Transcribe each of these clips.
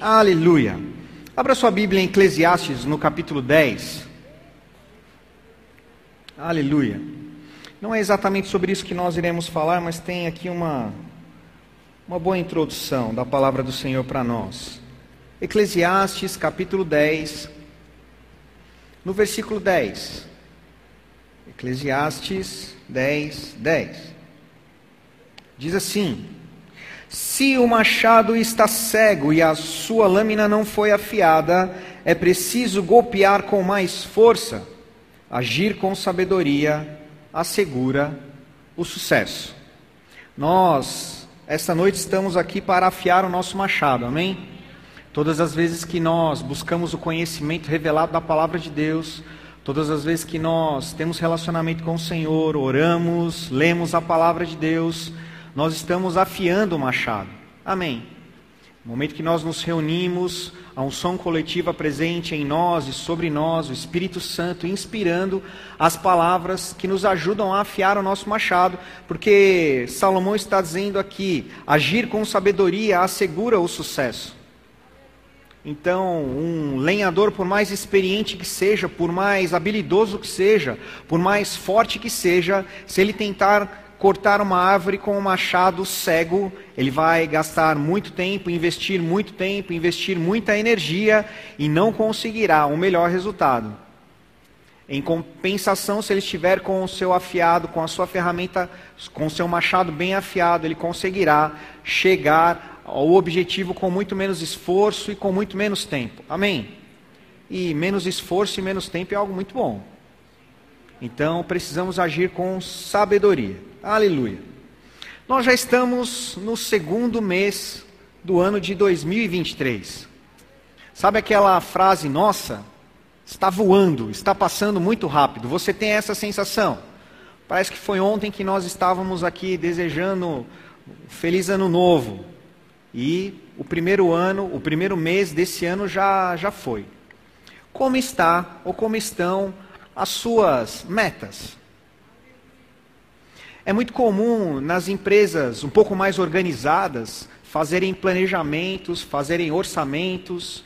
Aleluia. Abra sua Bíblia em Eclesiastes, no capítulo 10. Aleluia. Não é exatamente sobre isso que nós iremos falar, mas tem aqui uma, uma boa introdução da palavra do Senhor para nós. Eclesiastes, capítulo 10, no versículo 10. Eclesiastes 10, 10. Diz assim: Se o machado está cego e a sua lâmina não foi afiada, é preciso golpear com mais força, agir com sabedoria, assegura o sucesso. Nós, esta noite, estamos aqui para afiar o nosso machado, amém? Todas as vezes que nós buscamos o conhecimento revelado da palavra de Deus, todas as vezes que nós temos relacionamento com o Senhor, oramos, lemos a palavra de Deus, nós estamos afiando o machado. Amém. No momento que nós nos reunimos, a unção coletiva presente em nós e sobre nós, o Espírito Santo inspirando as palavras que nos ajudam a afiar o nosso machado, porque Salomão está dizendo aqui: agir com sabedoria assegura o sucesso. Então, um lenhador, por mais experiente que seja, por mais habilidoso que seja, por mais forte que seja, se ele tentar cortar uma árvore com um machado cego, ele vai gastar muito tempo, investir muito tempo, investir muita energia e não conseguirá um melhor resultado. Em compensação, se ele estiver com o seu afiado, com a sua ferramenta, com o seu machado bem afiado, ele conseguirá chegar ao objetivo com muito menos esforço e com muito menos tempo. Amém? E menos esforço e menos tempo é algo muito bom. Então precisamos agir com sabedoria. Aleluia. Nós já estamos no segundo mês do ano de 2023. Sabe aquela frase nossa? Está voando, está passando muito rápido. Você tem essa sensação? Parece que foi ontem que nós estávamos aqui desejando feliz ano novo. E o primeiro ano, o primeiro mês desse ano já, já foi. Como está ou como estão as suas metas? É muito comum nas empresas um pouco mais organizadas fazerem planejamentos, fazerem orçamentos.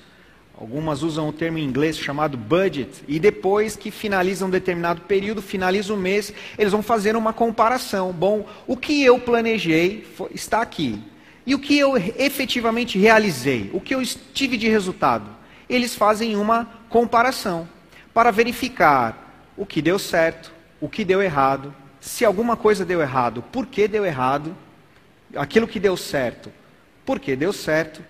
Algumas usam o termo em inglês chamado budget, e depois que finalizam um determinado período, finaliza o mês, eles vão fazer uma comparação. Bom, o que eu planejei está aqui. E o que eu efetivamente realizei? O que eu tive de resultado? Eles fazem uma comparação para verificar o que deu certo, o que deu errado, se alguma coisa deu errado, por que deu errado, aquilo que deu certo, por que deu certo.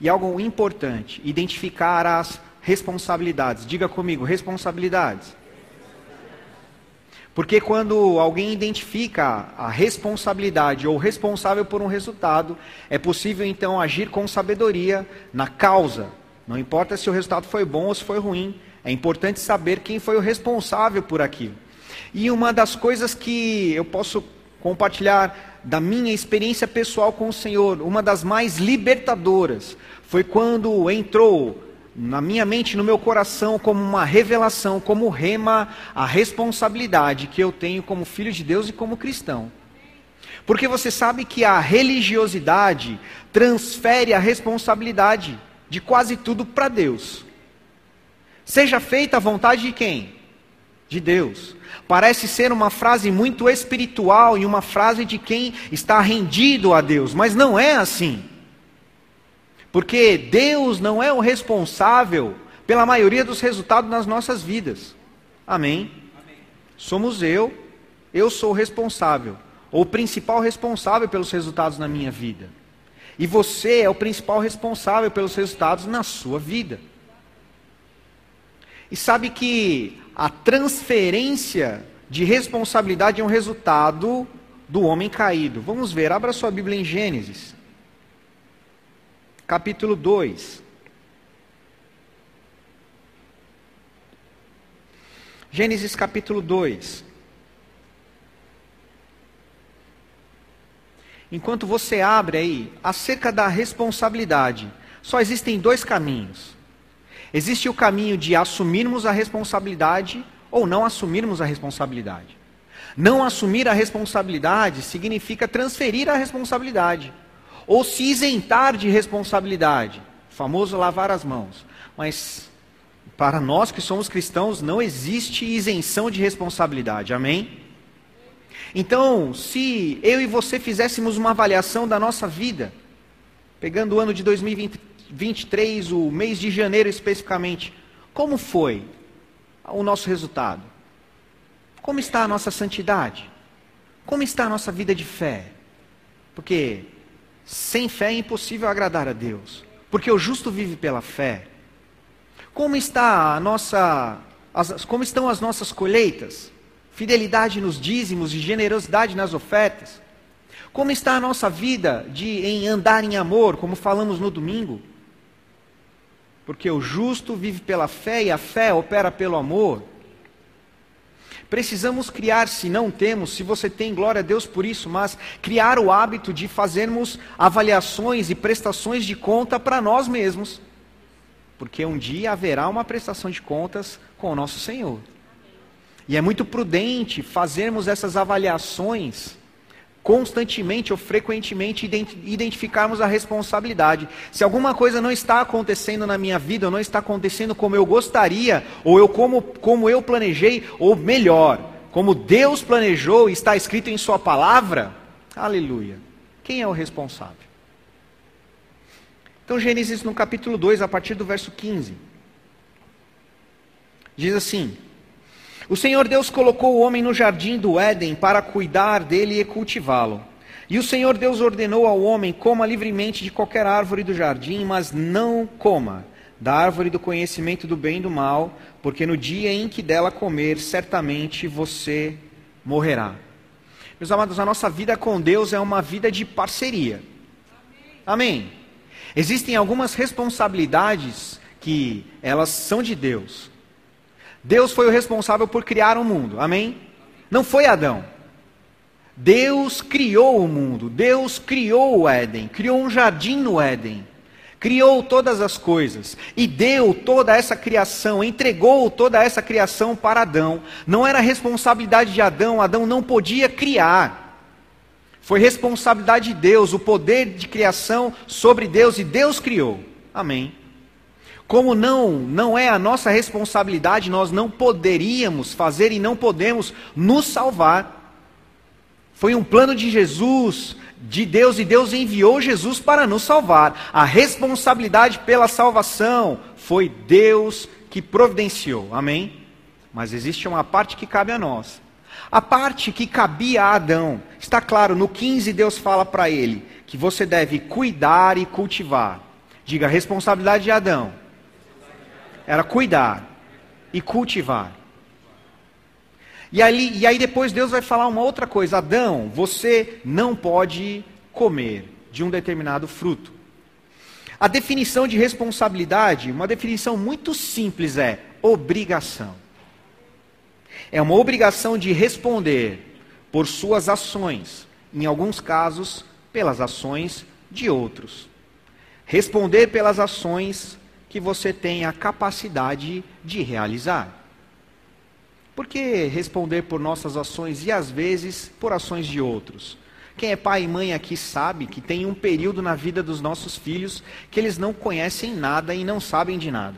E algo importante, identificar as responsabilidades. Diga comigo, responsabilidades. Porque quando alguém identifica a responsabilidade ou responsável por um resultado, é possível então agir com sabedoria na causa. Não importa se o resultado foi bom ou se foi ruim, é importante saber quem foi o responsável por aquilo. E uma das coisas que eu posso compartilhar da minha experiência pessoal com o Senhor, uma das mais libertadoras, foi quando entrou na minha mente, no meu coração, como uma revelação, como rema, a responsabilidade que eu tenho como filho de Deus e como cristão. Porque você sabe que a religiosidade transfere a responsabilidade de quase tudo para Deus. Seja feita a vontade de quem? De Deus. Parece ser uma frase muito espiritual e uma frase de quem está rendido a Deus, mas não é assim. Porque Deus não é o responsável pela maioria dos resultados nas nossas vidas. Amém? Amém? Somos eu, eu sou o responsável, ou o principal responsável pelos resultados na minha vida. E você é o principal responsável pelos resultados na sua vida. E sabe que a transferência de responsabilidade é um resultado do homem caído. Vamos ver, abra sua Bíblia em Gênesis capítulo 2. Gênesis capítulo 2. Enquanto você abre aí, acerca da responsabilidade, só existem dois caminhos. Existe o caminho de assumirmos a responsabilidade ou não assumirmos a responsabilidade. Não assumir a responsabilidade significa transferir a responsabilidade ou se isentar de responsabilidade, famoso lavar as mãos. Mas para nós que somos cristãos, não existe isenção de responsabilidade. Amém? Então, se eu e você fizéssemos uma avaliação da nossa vida, pegando o ano de 2023, o mês de janeiro especificamente, como foi o nosso resultado? Como está a nossa santidade? Como está a nossa vida de fé? Porque sem fé é impossível agradar a Deus. Porque o justo vive pela fé. Como está a nossa, as, como estão as nossas colheitas? Fidelidade nos dízimos e generosidade nas ofertas? Como está a nossa vida de em andar em amor, como falamos no domingo? Porque o justo vive pela fé e a fé opera pelo amor. Precisamos criar, se não temos, se você tem, glória a Deus por isso, mas criar o hábito de fazermos avaliações e prestações de conta para nós mesmos. Porque um dia haverá uma prestação de contas com o nosso Senhor. E é muito prudente fazermos essas avaliações constantemente ou frequentemente identificarmos a responsabilidade. Se alguma coisa não está acontecendo na minha vida, ou não está acontecendo como eu gostaria, ou eu como, como eu planejei, ou melhor, como Deus planejou e está escrito em Sua palavra, aleluia. Quem é o responsável? Então, Gênesis no capítulo 2, a partir do verso 15, diz assim: o Senhor Deus colocou o homem no jardim do Éden para cuidar dele e cultivá-lo. E o Senhor Deus ordenou ao homem: coma livremente de qualquer árvore do jardim, mas não coma da árvore do conhecimento do bem e do mal, porque no dia em que dela comer, certamente você morrerá. Meus amados, a nossa vida com Deus é uma vida de parceria. Amém. Existem algumas responsabilidades que elas são de Deus, Deus foi o responsável por criar o mundo, amém? Não foi Adão. Deus criou o mundo, Deus criou o Éden, criou um jardim no Éden, criou todas as coisas e deu toda essa criação, entregou toda essa criação para Adão. Não era responsabilidade de Adão, Adão não podia criar. Foi responsabilidade de Deus, o poder de criação sobre Deus e Deus criou. Amém. Como não, não é a nossa responsabilidade, nós não poderíamos fazer e não podemos nos salvar. Foi um plano de Jesus, de Deus, e Deus enviou Jesus para nos salvar. A responsabilidade pela salvação foi Deus que providenciou. Amém? Mas existe uma parte que cabe a nós. A parte que cabia a Adão, está claro, no 15 Deus fala para ele que você deve cuidar e cultivar. Diga, responsabilidade de Adão era cuidar e cultivar. E, ali, e aí depois Deus vai falar uma outra coisa: Adão, você não pode comer de um determinado fruto. A definição de responsabilidade, uma definição muito simples é obrigação. É uma obrigação de responder por suas ações, em alguns casos, pelas ações de outros. Responder pelas ações que você tem a capacidade de realizar. Por que responder por nossas ações e às vezes por ações de outros? Quem é pai e mãe aqui sabe que tem um período na vida dos nossos filhos que eles não conhecem nada e não sabem de nada.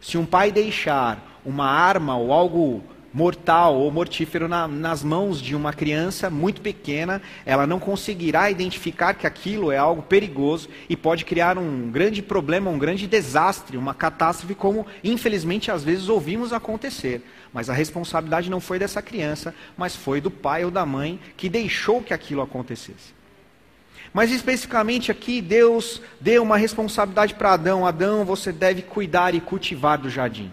Se um pai deixar uma arma ou algo mortal ou mortífero na, nas mãos de uma criança muito pequena, ela não conseguirá identificar que aquilo é algo perigoso e pode criar um grande problema, um grande desastre, uma catástrofe, como infelizmente às vezes ouvimos acontecer. Mas a responsabilidade não foi dessa criança, mas foi do pai ou da mãe que deixou que aquilo acontecesse. Mas especificamente aqui, Deus deu uma responsabilidade para Adão: Adão, você deve cuidar e cultivar do jardim.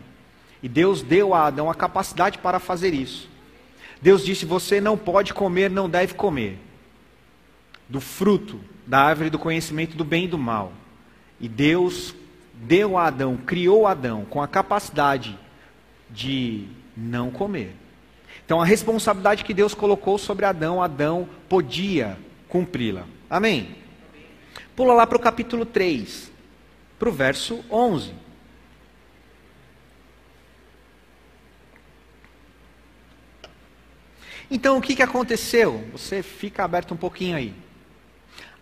E Deus deu a Adão a capacidade para fazer isso. Deus disse: Você não pode comer, não deve comer do fruto da árvore do conhecimento do bem e do mal. E Deus deu a Adão, criou Adão com a capacidade de não comer. Então a responsabilidade que Deus colocou sobre Adão, Adão podia cumpri-la. Amém? Pula lá para o capítulo 3, para o verso 11. Então o que, que aconteceu? Você fica aberto um pouquinho aí.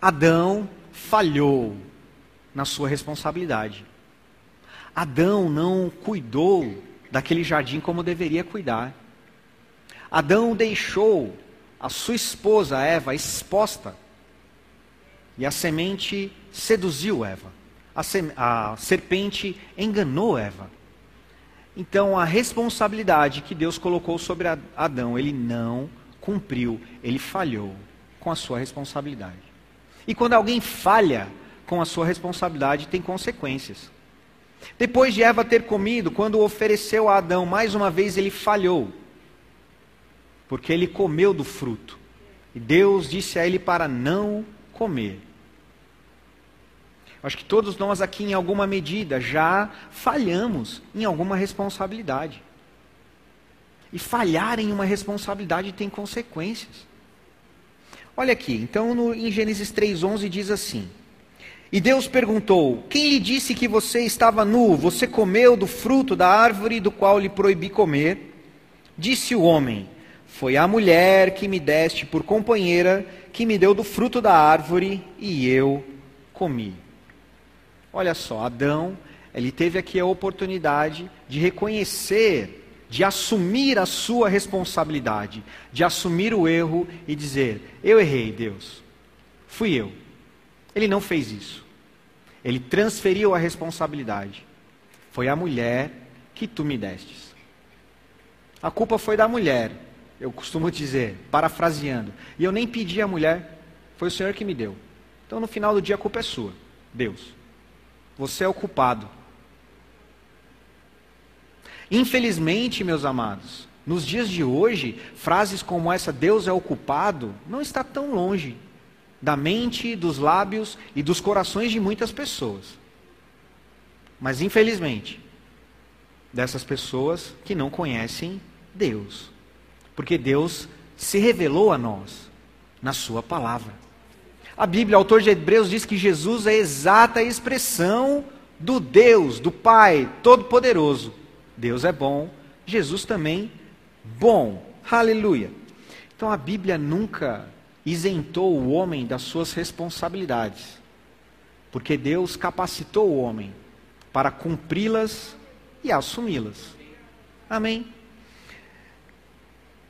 Adão falhou na sua responsabilidade. Adão não cuidou daquele jardim como deveria cuidar. Adão deixou a sua esposa Eva exposta e a semente seduziu Eva. A, sem, a serpente enganou Eva. Então a responsabilidade que Deus colocou sobre Adão, ele não cumpriu, ele falhou com a sua responsabilidade. E quando alguém falha com a sua responsabilidade, tem consequências. Depois de Eva ter comido, quando ofereceu a Adão, mais uma vez ele falhou, porque ele comeu do fruto. E Deus disse a ele para não comer. Acho que todos nós aqui, em alguma medida, já falhamos em alguma responsabilidade. E falhar em uma responsabilidade tem consequências. Olha aqui, então no, em Gênesis 3,11 diz assim: E Deus perguntou: Quem lhe disse que você estava nu? Você comeu do fruto da árvore do qual lhe proibi comer? Disse o homem: Foi a mulher que me deste por companheira, que me deu do fruto da árvore, e eu comi. Olha só, Adão, ele teve aqui a oportunidade de reconhecer, de assumir a sua responsabilidade, de assumir o erro e dizer: Eu errei, Deus. Fui eu. Ele não fez isso. Ele transferiu a responsabilidade. Foi a mulher que tu me destes. A culpa foi da mulher, eu costumo dizer, parafraseando. E eu nem pedi à mulher, foi o Senhor que me deu. Então no final do dia a culpa é sua, Deus. Você é o culpado. Infelizmente, meus amados, nos dias de hoje, frases como essa, Deus é o culpado, não está tão longe da mente, dos lábios e dos corações de muitas pessoas. Mas, infelizmente, dessas pessoas que não conhecem Deus. Porque Deus se revelou a nós na Sua palavra. A Bíblia, autor de Hebreus, diz que Jesus é a exata expressão do Deus, do Pai Todo-Poderoso. Deus é bom, Jesus também bom. Aleluia. Então a Bíblia nunca isentou o homem das suas responsabilidades, porque Deus capacitou o homem para cumpri-las e assumi-las. Amém.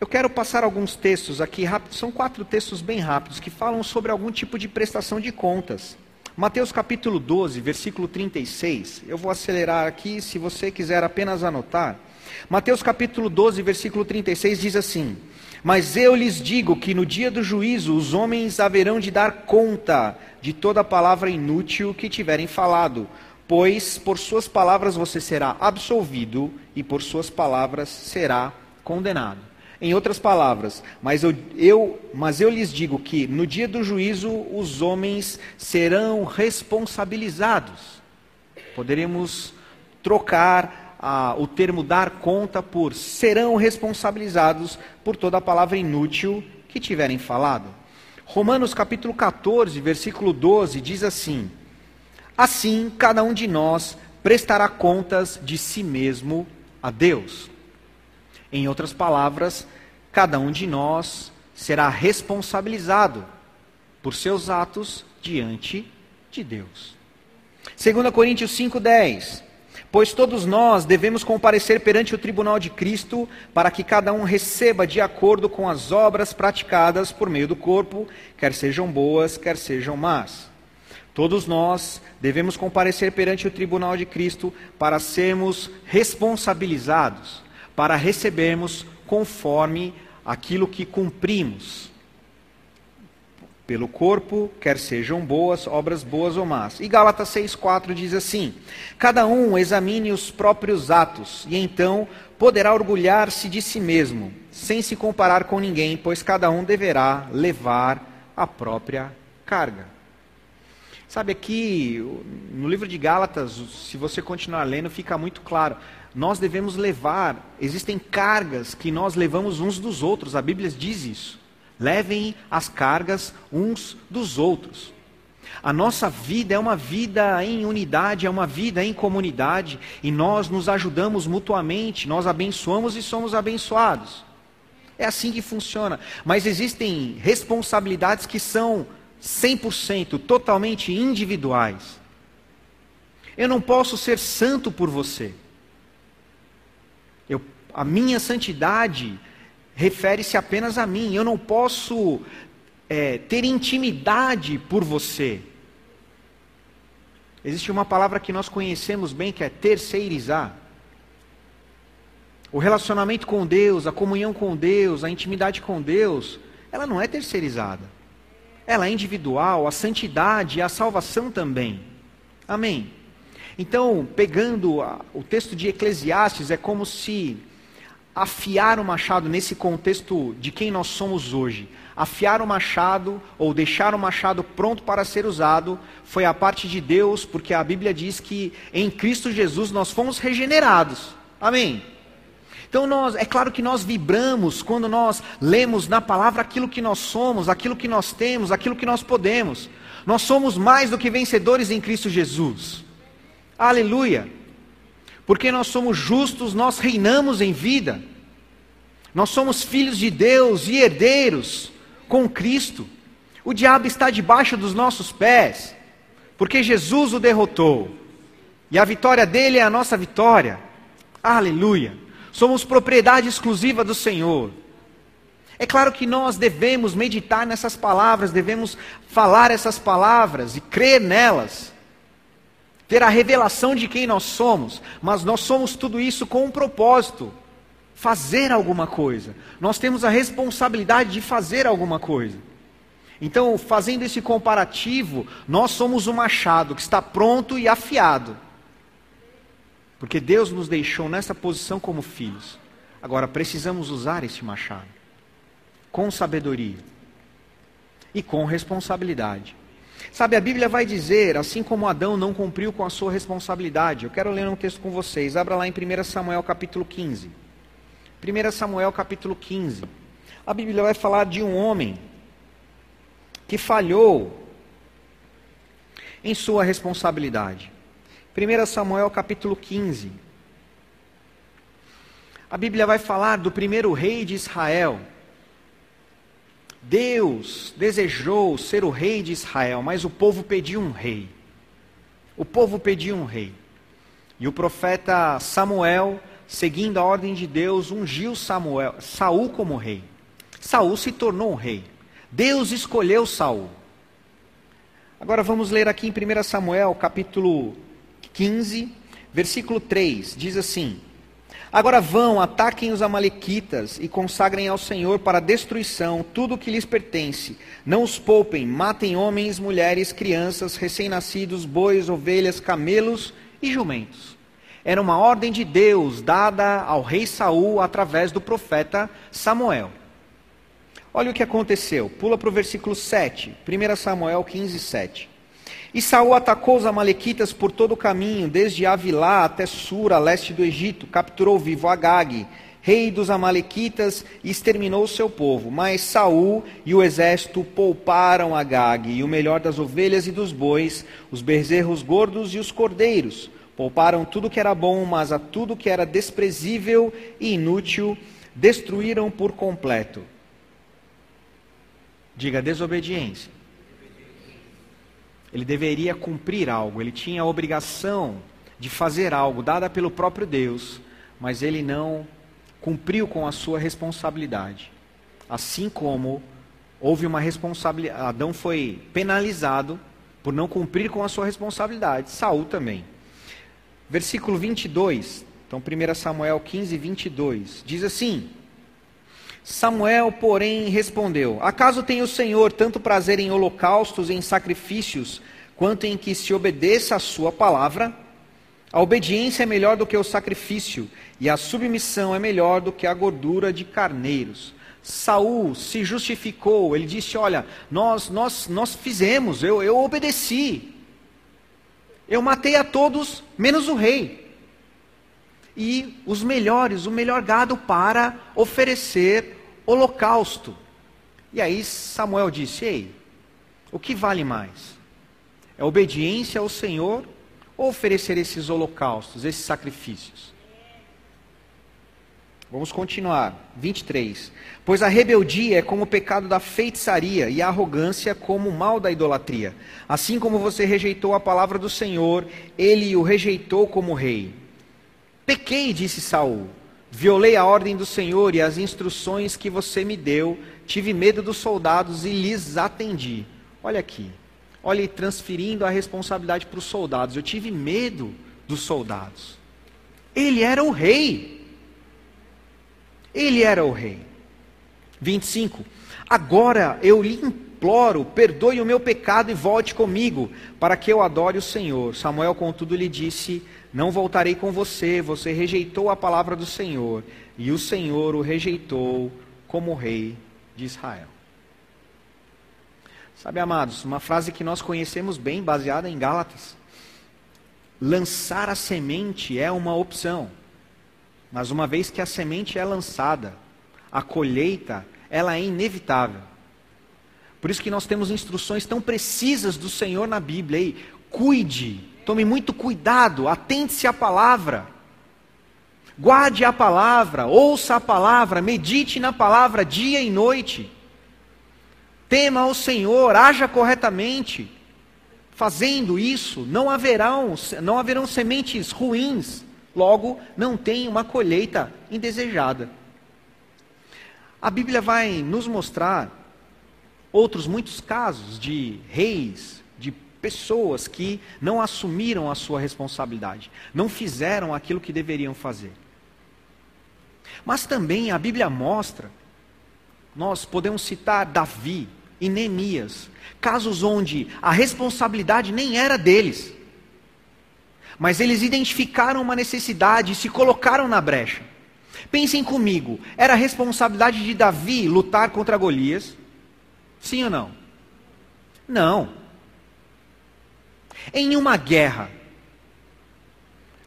Eu quero passar alguns textos aqui rápidos, são quatro textos bem rápidos que falam sobre algum tipo de prestação de contas. Mateus capítulo 12, versículo 36. Eu vou acelerar aqui, se você quiser apenas anotar. Mateus capítulo 12, versículo 36 diz assim: Mas eu lhes digo que no dia do juízo os homens haverão de dar conta de toda palavra inútil que tiverem falado, pois por suas palavras você será absolvido e por suas palavras será condenado. Em outras palavras, mas eu, eu, mas eu lhes digo que no dia do juízo os homens serão responsabilizados. Poderemos trocar ah, o termo dar conta por serão responsabilizados por toda a palavra inútil que tiverem falado. Romanos capítulo 14, versículo 12 diz assim: Assim cada um de nós prestará contas de si mesmo a Deus. Em outras palavras, cada um de nós será responsabilizado por seus atos diante de Deus. 2 Coríntios 5,10 Pois todos nós devemos comparecer perante o tribunal de Cristo, para que cada um receba de acordo com as obras praticadas por meio do corpo, quer sejam boas, quer sejam más. Todos nós devemos comparecer perante o tribunal de Cristo para sermos responsabilizados para recebermos conforme aquilo que cumprimos. Pelo corpo, quer sejam boas, obras boas ou más. E Gálatas 6,4 diz assim: Cada um examine os próprios atos, e então poderá orgulhar-se de si mesmo, sem se comparar com ninguém, pois cada um deverá levar a própria carga. Sabe, aqui no livro de Gálatas, se você continuar lendo, fica muito claro nós devemos levar, existem cargas que nós levamos uns dos outros, a Bíblia diz isso. Levem as cargas uns dos outros. A nossa vida é uma vida em unidade, é uma vida em comunidade, e nós nos ajudamos mutuamente, nós abençoamos e somos abençoados. É assim que funciona. Mas existem responsabilidades que são 100%, totalmente individuais. Eu não posso ser santo por você. A minha santidade refere-se apenas a mim. Eu não posso é, ter intimidade por você. Existe uma palavra que nós conhecemos bem que é terceirizar. O relacionamento com Deus, a comunhão com Deus, a intimidade com Deus, ela não é terceirizada. Ela é individual, a santidade e a salvação também. Amém. Então, pegando a, o texto de Eclesiastes, é como se afiar o machado nesse contexto de quem nós somos hoje. Afiar o machado ou deixar o machado pronto para ser usado foi a parte de Deus, porque a Bíblia diz que em Cristo Jesus nós fomos regenerados. Amém. Então nós, é claro que nós vibramos quando nós lemos na palavra aquilo que nós somos, aquilo que nós temos, aquilo que nós podemos. Nós somos mais do que vencedores em Cristo Jesus. Aleluia. Porque nós somos justos, nós reinamos em vida. Nós somos filhos de Deus e herdeiros com Cristo. O diabo está debaixo dos nossos pés, porque Jesus o derrotou. E a vitória dele é a nossa vitória. Aleluia. Somos propriedade exclusiva do Senhor. É claro que nós devemos meditar nessas palavras, devemos falar essas palavras e crer nelas, ter a revelação de quem nós somos, mas nós somos tudo isso com um propósito: fazer alguma coisa. Nós temos a responsabilidade de fazer alguma coisa. Então, fazendo esse comparativo, nós somos o machado que está pronto e afiado. Porque Deus nos deixou nessa posição como filhos. Agora precisamos usar esse machado com sabedoria e com responsabilidade. Sabe, a Bíblia vai dizer, assim como Adão não cumpriu com a sua responsabilidade. Eu quero ler um texto com vocês. Abra lá em 1 Samuel capítulo 15. 1 Samuel capítulo 15. A Bíblia vai falar de um homem que falhou em sua responsabilidade. 1 Samuel capítulo 15. A Bíblia vai falar do primeiro rei de Israel. Deus desejou ser o rei de Israel, mas o povo pediu um rei. O povo pediu um rei. E o profeta Samuel, seguindo a ordem de Deus, ungiu Samuel, Saul como rei. Saul se tornou um rei. Deus escolheu Saul. Agora vamos ler aqui em 1 Samuel, capítulo 15, versículo 3, diz assim: Agora vão, ataquem os Amalequitas e consagrem ao Senhor para destruição tudo o que lhes pertence. Não os poupem, matem homens, mulheres, crianças, recém-nascidos, bois, ovelhas, camelos e jumentos. Era uma ordem de Deus dada ao rei Saul através do profeta Samuel. Olha o que aconteceu. Pula para o versículo 7, 1 Samuel 15, 7. E Saul atacou os amalequitas por todo o caminho, desde Avilá até Sura, leste do Egito, capturou vivo Agag, rei dos amalequitas, e exterminou o seu povo. Mas Saul e o exército pouparam Agag, e o melhor das ovelhas e dos bois, os bezerros gordos e os cordeiros. Pouparam tudo que era bom, mas a tudo que era desprezível e inútil destruíram por completo. Diga desobediência ele deveria cumprir algo, ele tinha a obrigação de fazer algo dada pelo próprio Deus, mas ele não cumpriu com a sua responsabilidade. Assim como houve uma responsabilidade, Adão foi penalizado por não cumprir com a sua responsabilidade, Saul também. Versículo 22, então 1 Samuel 15, 22, diz assim: Samuel, porém, respondeu: Acaso tem o Senhor tanto prazer em holocaustos e em sacrifícios, quanto em que se obedeça a sua palavra? A obediência é melhor do que o sacrifício, e a submissão é melhor do que a gordura de carneiros. Saul se justificou, ele disse: Olha, nós, nós, nós fizemos, eu, eu obedeci. Eu matei a todos, menos o rei. E os melhores, o melhor gado para oferecer holocausto. E aí Samuel disse: Ei, o que vale mais? É obediência ao Senhor ou oferecer esses holocaustos, esses sacrifícios? Vamos continuar. 23. Pois a rebeldia é como o pecado da feitiçaria e a arrogância como o mal da idolatria. Assim como você rejeitou a palavra do Senhor, ele o rejeitou como rei. Pequei, disse Saul. Violei a ordem do Senhor e as instruções que você me deu. Tive medo dos soldados e lhes atendi. Olha aqui. Olha, transferindo a responsabilidade para os soldados. Eu tive medo dos soldados. Ele era o rei. Ele era o rei. 25. Agora eu lhe imploro, perdoe o meu pecado e volte comigo, para que eu adore o Senhor. Samuel, contudo, lhe disse: Não voltarei com você, você rejeitou a palavra do Senhor, e o Senhor o rejeitou como rei de Israel. Sabe, amados, uma frase que nós conhecemos bem, baseada em Gálatas. Lançar a semente é uma opção. Mas uma vez que a semente é lançada, a colheita, ela é inevitável. Por isso que nós temos instruções tão precisas do Senhor na Bíblia. Ei, cuide, tome muito cuidado, atente-se à palavra. Guarde a palavra, ouça a palavra, medite na palavra dia e noite. Tema ao Senhor, haja corretamente. Fazendo isso, não haverão, não haverão sementes ruins Logo, não tem uma colheita indesejada. A Bíblia vai nos mostrar outros muitos casos de reis, de pessoas que não assumiram a sua responsabilidade, não fizeram aquilo que deveriam fazer. Mas também a Bíblia mostra, nós podemos citar Davi e Neemias, casos onde a responsabilidade nem era deles. Mas eles identificaram uma necessidade e se colocaram na brecha. Pensem comigo, era a responsabilidade de Davi lutar contra Golias? Sim ou não? Não. Em uma guerra,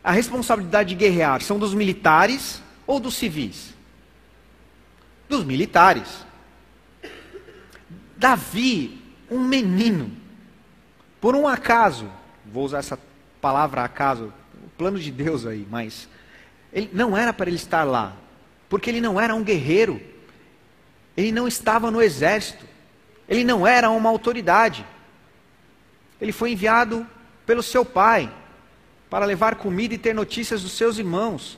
a responsabilidade de guerrear são dos militares ou dos civis? Dos militares. Davi, um menino, por um acaso, vou usar essa palavra acaso, o plano de Deus aí, mas ele não era para ele estar lá, porque ele não era um guerreiro, ele não estava no exército, ele não era uma autoridade. Ele foi enviado pelo seu pai para levar comida e ter notícias dos seus irmãos.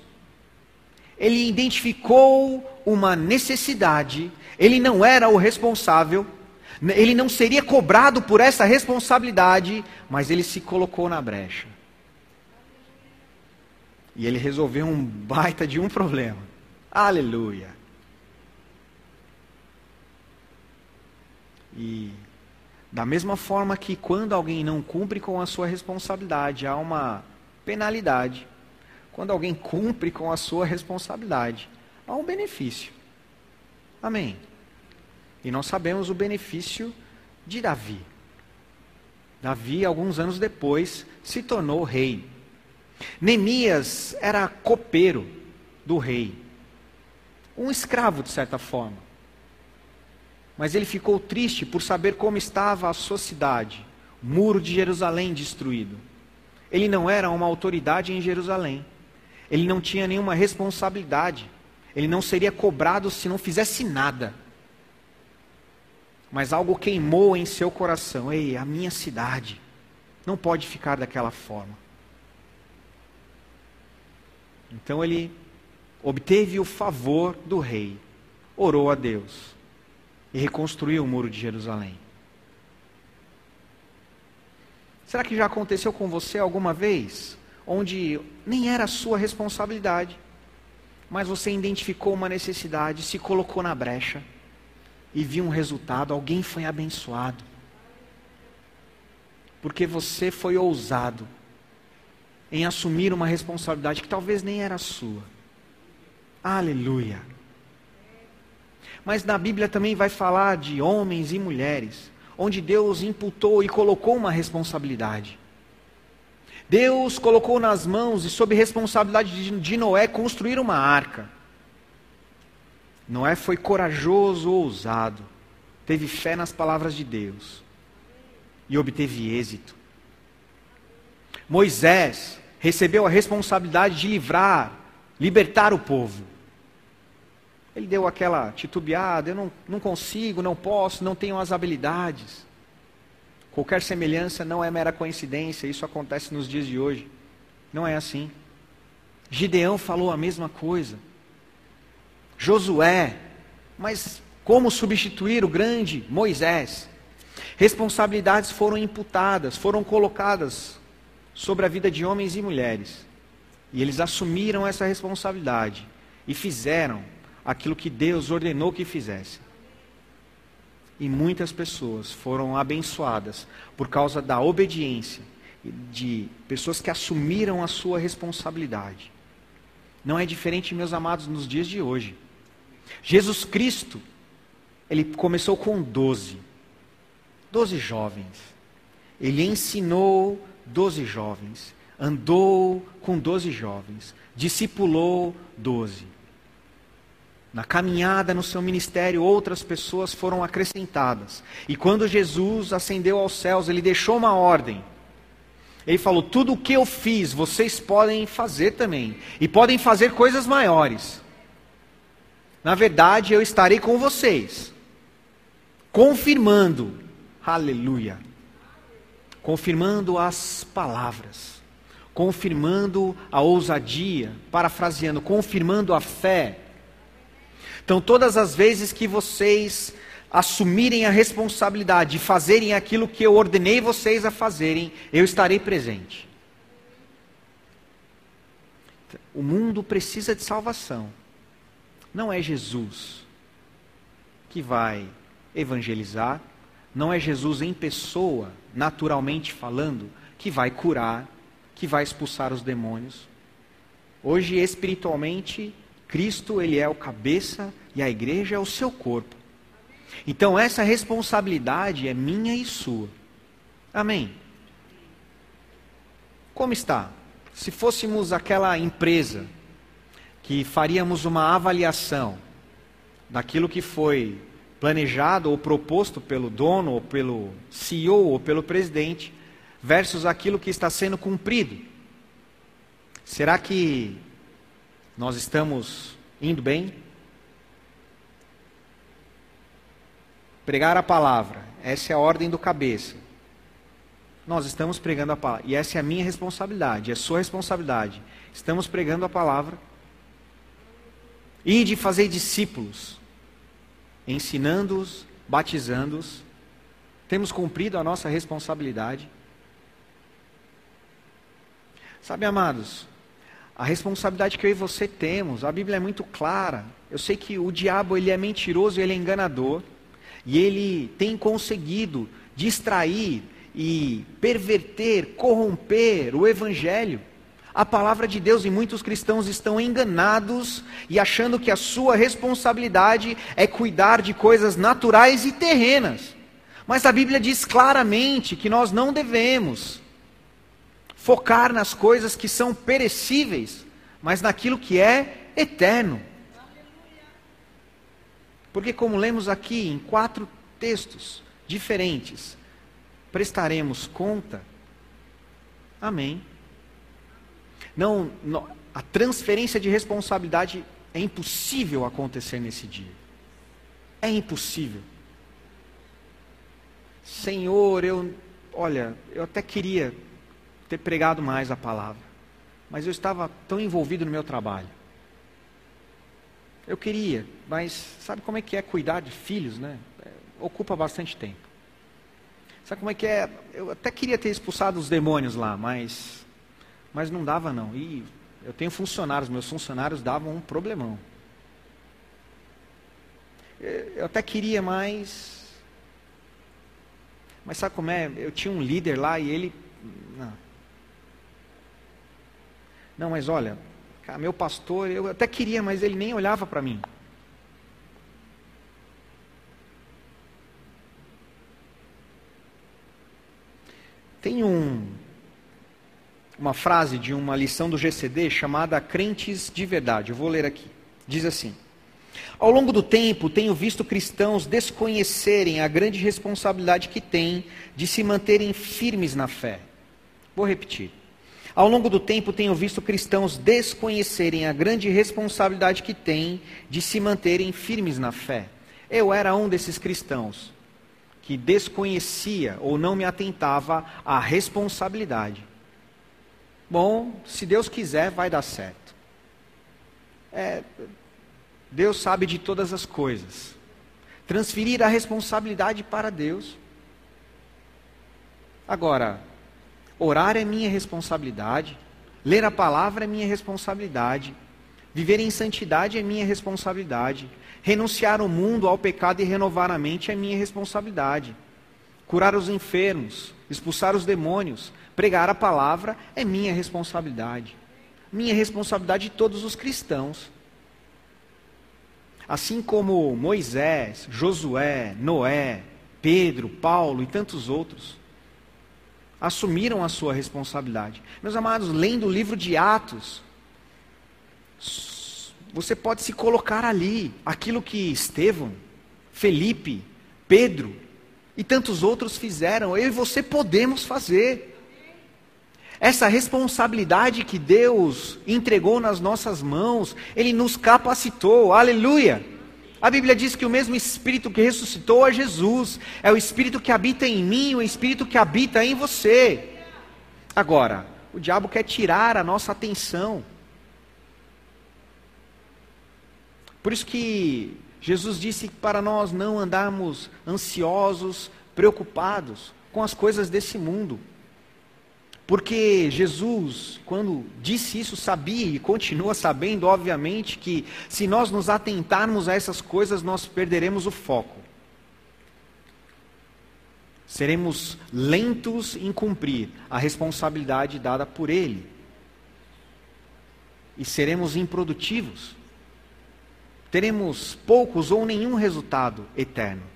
Ele identificou uma necessidade, ele não era o responsável, ele não seria cobrado por essa responsabilidade, mas ele se colocou na brecha. E ele resolveu um baita de um problema. Aleluia. E da mesma forma que quando alguém não cumpre com a sua responsabilidade, há uma penalidade. Quando alguém cumpre com a sua responsabilidade, há um benefício. Amém. E nós sabemos o benefício de Davi. Davi, alguns anos depois, se tornou rei. Neemias era copeiro do rei, um escravo de certa forma. Mas ele ficou triste por saber como estava a sua cidade, o muro de Jerusalém destruído. Ele não era uma autoridade em Jerusalém. Ele não tinha nenhuma responsabilidade. Ele não seria cobrado se não fizesse nada. Mas algo queimou em seu coração. Ei, a minha cidade não pode ficar daquela forma. Então ele obteve o favor do rei, orou a Deus e reconstruiu o muro de Jerusalém. Será que já aconteceu com você alguma vez onde nem era sua responsabilidade, mas você identificou uma necessidade, se colocou na brecha e viu um resultado, alguém foi abençoado? Porque você foi ousado em assumir uma responsabilidade que talvez nem era sua. Aleluia. Mas na Bíblia também vai falar de homens e mulheres, onde Deus imputou e colocou uma responsabilidade. Deus colocou nas mãos e sob responsabilidade de Noé construir uma arca. Noé foi corajoso, ousado, teve fé nas palavras de Deus e obteve êxito. Moisés recebeu a responsabilidade de livrar, libertar o povo. Ele deu aquela titubeada, eu não, não consigo, não posso, não tenho as habilidades. Qualquer semelhança não é mera coincidência, isso acontece nos dias de hoje. Não é assim. Gideão falou a mesma coisa. Josué, mas como substituir o grande Moisés? Responsabilidades foram imputadas, foram colocadas sobre a vida de homens e mulheres. E eles assumiram essa responsabilidade e fizeram aquilo que Deus ordenou que fizessem. E muitas pessoas foram abençoadas por causa da obediência de pessoas que assumiram a sua responsabilidade. Não é diferente, meus amados, nos dias de hoje. Jesus Cristo, ele começou com doze, doze jovens. Ele ensinou doze jovens, andou com doze jovens, discipulou doze. Na caminhada no seu ministério, outras pessoas foram acrescentadas. E quando Jesus ascendeu aos céus, ele deixou uma ordem. Ele falou: Tudo o que eu fiz, vocês podem fazer também. E podem fazer coisas maiores. Na verdade, eu estarei com vocês, confirmando, aleluia, confirmando as palavras, confirmando a ousadia, parafraseando, confirmando a fé então, todas as vezes que vocês assumirem a responsabilidade de fazerem aquilo que eu ordenei vocês a fazerem, eu estarei presente. O mundo precisa de salvação. Não é Jesus que vai evangelizar, não é Jesus em pessoa, naturalmente falando, que vai curar, que vai expulsar os demônios. Hoje, espiritualmente, Cristo, ele é o cabeça e a igreja é o seu corpo. Então essa responsabilidade é minha e sua. Amém. Como está? Se fôssemos aquela empresa que faríamos uma avaliação daquilo que foi planejado ou proposto pelo dono, ou pelo CEO, ou pelo presidente, versus aquilo que está sendo cumprido. Será que nós estamos indo bem? Pregar a palavra, essa é a ordem do cabeça. Nós estamos pregando a palavra, e essa é a minha responsabilidade, é a sua responsabilidade. Estamos pregando a palavra. E de fazer discípulos, ensinando-os, batizando-os. Temos cumprido a nossa responsabilidade. Sabe, amados, a responsabilidade que eu e você temos, a Bíblia é muito clara. Eu sei que o diabo ele é mentiroso, ele é enganador, e ele tem conseguido distrair e perverter, corromper o evangelho. A palavra de Deus e muitos cristãos estão enganados e achando que a sua responsabilidade é cuidar de coisas naturais e terrenas. Mas a Bíblia diz claramente que nós não devemos focar nas coisas que são perecíveis, mas naquilo que é eterno. Porque, como lemos aqui em quatro textos diferentes, prestaremos conta. Amém. Não, não, a transferência de responsabilidade é impossível acontecer nesse dia. É impossível. Senhor, eu, olha, eu até queria ter pregado mais a palavra. Mas eu estava tão envolvido no meu trabalho. Eu queria, mas sabe como é que é cuidar de filhos, né? É, ocupa bastante tempo. Sabe como é que é? Eu até queria ter expulsado os demônios lá, mas, mas não dava não. E eu tenho funcionários, meus funcionários davam um problemão. Eu até queria mais, mas sabe como é? Eu tinha um líder lá e ele, não, não, mas olha, meu pastor, eu até queria, mas ele nem olhava para mim. Tem um, uma frase de uma lição do GCD chamada Crentes de Verdade. Eu vou ler aqui. Diz assim: Ao longo do tempo, tenho visto cristãos desconhecerem a grande responsabilidade que têm de se manterem firmes na fé. Vou repetir. Ao longo do tempo, tenho visto cristãos desconhecerem a grande responsabilidade que têm de se manterem firmes na fé. Eu era um desses cristãos que desconhecia ou não me atentava à responsabilidade. Bom, se Deus quiser, vai dar certo. É, Deus sabe de todas as coisas. Transferir a responsabilidade para Deus. Agora, Orar é minha responsabilidade. Ler a palavra é minha responsabilidade. Viver em santidade é minha responsabilidade. Renunciar ao mundo, ao pecado e renovar a mente é minha responsabilidade. Curar os enfermos, expulsar os demônios, pregar a palavra é minha responsabilidade. Minha responsabilidade de todos os cristãos. Assim como Moisés, Josué, Noé, Pedro, Paulo e tantos outros assumiram a sua responsabilidade. Meus amados, lendo o livro de Atos, você pode se colocar ali, aquilo que Estevão, Felipe, Pedro e tantos outros fizeram, eu e você podemos fazer. Essa responsabilidade que Deus entregou nas nossas mãos, Ele nos capacitou, aleluia. A Bíblia diz que o mesmo Espírito que ressuscitou a Jesus é o Espírito que habita em mim, o Espírito que habita em você. Agora, o diabo quer tirar a nossa atenção. Por isso que Jesus disse para nós não andarmos ansiosos, preocupados com as coisas desse mundo. Porque Jesus, quando disse isso, sabia e continua sabendo, obviamente, que se nós nos atentarmos a essas coisas, nós perderemos o foco. Seremos lentos em cumprir a responsabilidade dada por Ele. E seremos improdutivos. Teremos poucos ou nenhum resultado eterno.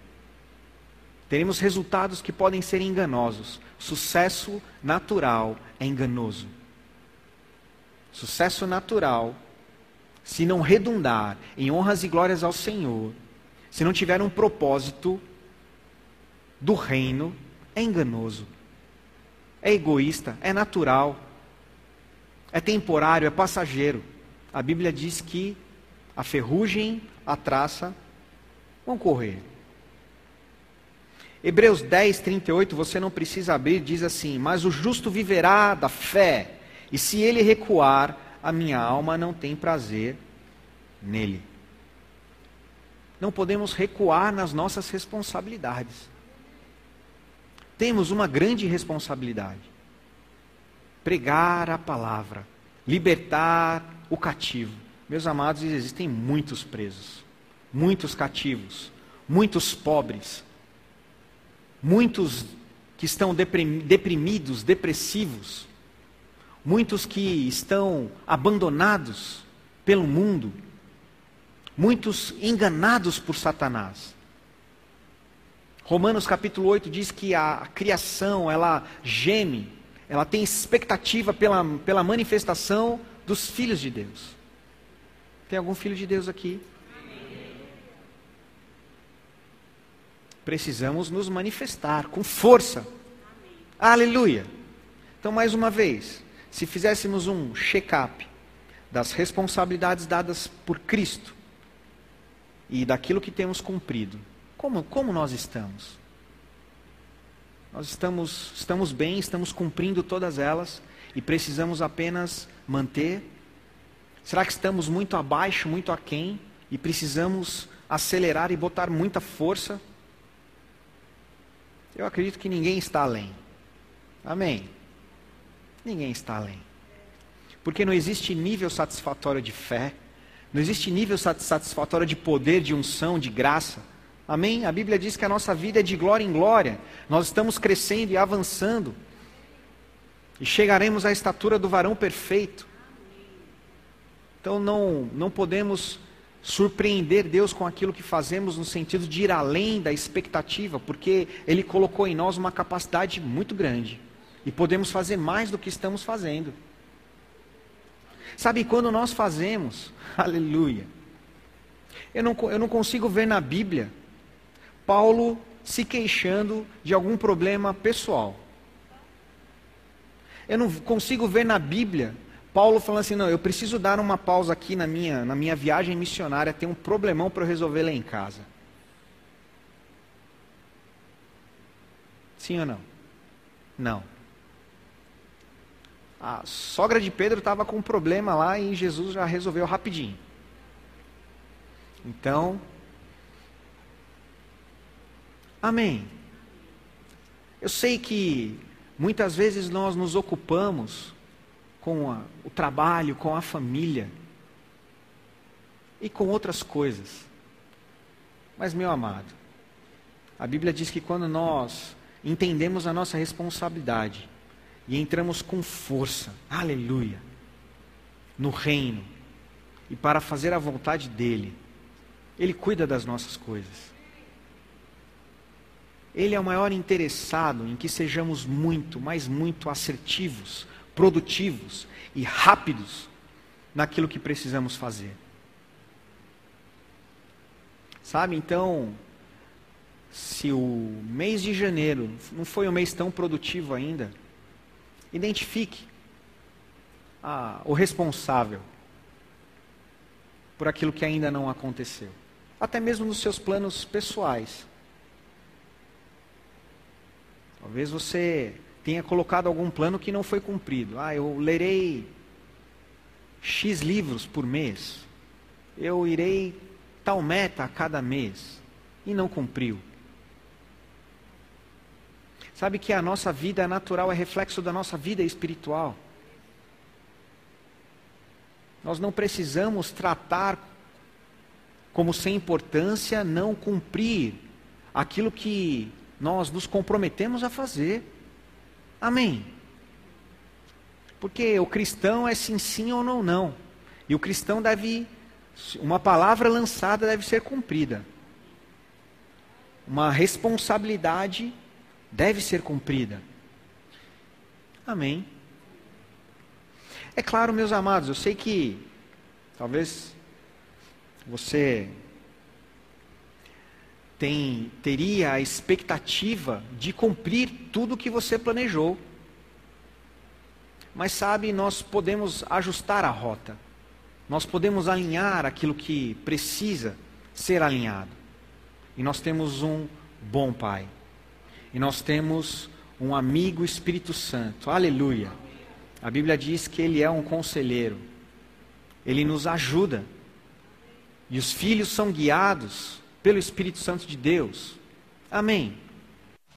Teremos resultados que podem ser enganosos Sucesso natural é enganoso. Sucesso natural, se não redundar em honras e glórias ao Senhor, se não tiver um propósito do reino, é enganoso. É egoísta, é natural, é temporário, é passageiro. A Bíblia diz que a ferrugem, a traça vão correr. Hebreus 10, 38, você não precisa abrir, diz assim: Mas o justo viverá da fé, e se ele recuar, a minha alma não tem prazer nele. Não podemos recuar nas nossas responsabilidades. Temos uma grande responsabilidade: pregar a palavra, libertar o cativo. Meus amados, existem muitos presos, muitos cativos, muitos pobres muitos que estão deprimidos, depressivos, muitos que estão abandonados pelo mundo, muitos enganados por Satanás. Romanos capítulo 8 diz que a criação, ela geme, ela tem expectativa pela, pela manifestação dos filhos de Deus. Tem algum filho de Deus aqui? Precisamos nos manifestar com força. Aleluia. Então, mais uma vez, se fizéssemos um check-up das responsabilidades dadas por Cristo e daquilo que temos cumprido, como, como nós estamos? Nós estamos, estamos bem, estamos cumprindo todas elas e precisamos apenas manter? Será que estamos muito abaixo, muito aquém e precisamos acelerar e botar muita força? Eu acredito que ninguém está além. Amém? Ninguém está além. Porque não existe nível satisfatório de fé, não existe nível satisfatório de poder, de unção, de graça. Amém? A Bíblia diz que a nossa vida é de glória em glória. Nós estamos crescendo e avançando. E chegaremos à estatura do varão perfeito. Então não, não podemos surpreender Deus com aquilo que fazemos no sentido de ir além da expectativa, porque Ele colocou em nós uma capacidade muito grande e podemos fazer mais do que estamos fazendo. Sabe, quando nós fazemos, aleluia, eu não, eu não consigo ver na Bíblia Paulo se queixando de algum problema pessoal. Eu não consigo ver na Bíblia Paulo falando assim: não, eu preciso dar uma pausa aqui na minha, na minha viagem missionária, tem um problemão para eu resolver lá em casa. Sim ou não? Não. A sogra de Pedro estava com um problema lá e Jesus já resolveu rapidinho. Então, amém. Eu sei que muitas vezes nós nos ocupamos com a, o trabalho, com a família e com outras coisas. Mas, meu amado, a Bíblia diz que quando nós entendemos a nossa responsabilidade e entramos com força, aleluia, no reino e para fazer a vontade dEle, Ele cuida das nossas coisas. Ele é o maior interessado em que sejamos muito, mas muito assertivos, produtivos e rápidos naquilo que precisamos fazer. Sabe, então, se o mês de janeiro não foi um mês tão produtivo ainda, identifique a, o responsável por aquilo que ainda não aconteceu, até mesmo nos seus planos pessoais. Talvez você tenha colocado algum plano que não foi cumprido. Ah, eu lerei X livros por mês. Eu irei tal meta a cada mês. E não cumpriu. Sabe que a nossa vida natural é reflexo da nossa vida espiritual. Nós não precisamos tratar como sem importância não cumprir aquilo que nós nos comprometemos a fazer. Amém. Porque o cristão é sim, sim ou não, não. E o cristão deve, uma palavra lançada deve ser cumprida. Uma responsabilidade deve ser cumprida. Amém. É claro, meus amados, eu sei que talvez você tem, teria a expectativa de cumprir tudo o que você planejou. Mas sabe, nós podemos ajustar a rota. Nós podemos alinhar aquilo que precisa ser alinhado. E nós temos um bom Pai. E nós temos um amigo Espírito Santo. Aleluia. A Bíblia diz que ele é um conselheiro. Ele nos ajuda. E os filhos são guiados pelo Espírito Santo de Deus. Amém.